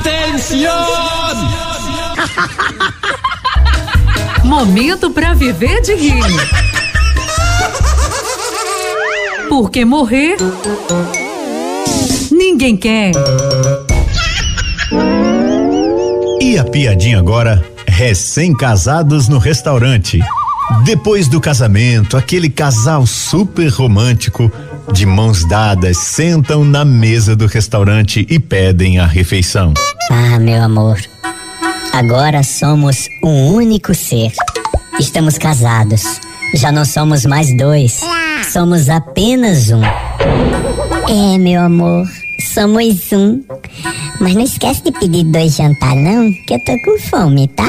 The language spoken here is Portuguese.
Atenção! Momento para viver de rir. Porque morrer ninguém quer. E a piadinha agora, recém-casados no restaurante. Depois do casamento, aquele casal super romântico, de mãos dadas, sentam na mesa do restaurante e pedem a refeição. Ah, meu amor, agora somos um único ser. Estamos casados. Já não somos mais dois. Somos apenas um. É, meu amor, somos um. Mas não esquece de pedir dois jantar, não, que eu tô com fome, tá?